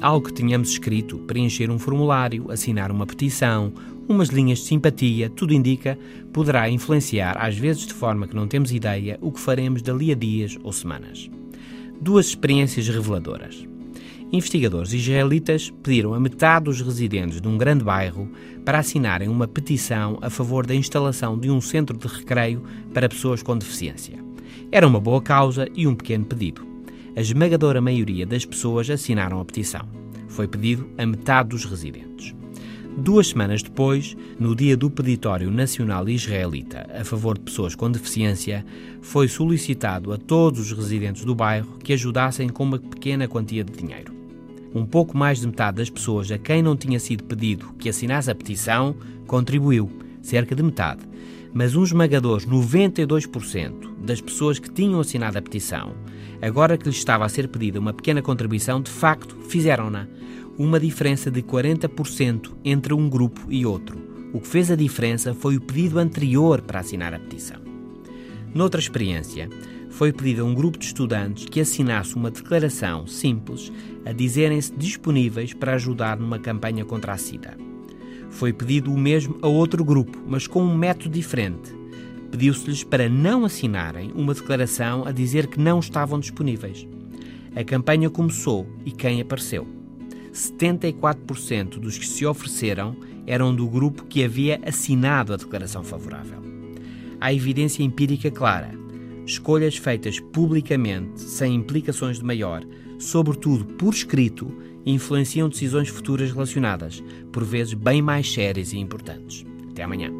algo que tenhamos escrito, preencher um formulário, assinar uma petição, umas linhas de simpatia, tudo indica, poderá influenciar, às vezes de forma que não temos ideia, o que faremos dali a dias ou semanas. Duas experiências reveladoras. Investigadores israelitas pediram a metade dos residentes de um grande bairro para assinarem uma petição a favor da instalação de um centro de recreio para pessoas com deficiência. Era uma boa causa e um pequeno pedido. A esmagadora maioria das pessoas assinaram a petição. Foi pedido a metade dos residentes. Duas semanas depois, no dia do Peditório Nacional Israelita a favor de pessoas com deficiência, foi solicitado a todos os residentes do bairro que ajudassem com uma pequena quantia de dinheiro. Um pouco mais de metade das pessoas a quem não tinha sido pedido que assinasse a petição contribuiu, cerca de metade. Mas um esmagador 92% das pessoas que tinham assinado a petição, agora que lhes estava a ser pedida uma pequena contribuição, de facto fizeram-na uma diferença de 40% entre um grupo e outro. O que fez a diferença foi o pedido anterior para assinar a petição. Noutra experiência, foi pedido a um grupo de estudantes que assinasse uma declaração simples a dizerem-se disponíveis para ajudar numa campanha contra a SIDA. Foi pedido o mesmo a outro grupo, mas com um método diferente. Pediu-se-lhes para não assinarem uma declaração a dizer que não estavam disponíveis. A campanha começou e quem apareceu? 74% dos que se ofereceram eram do grupo que havia assinado a declaração favorável. Há evidência empírica clara. Escolhas feitas publicamente, sem implicações de maior, sobretudo por escrito, influenciam decisões futuras relacionadas, por vezes bem mais sérias e importantes. Até amanhã.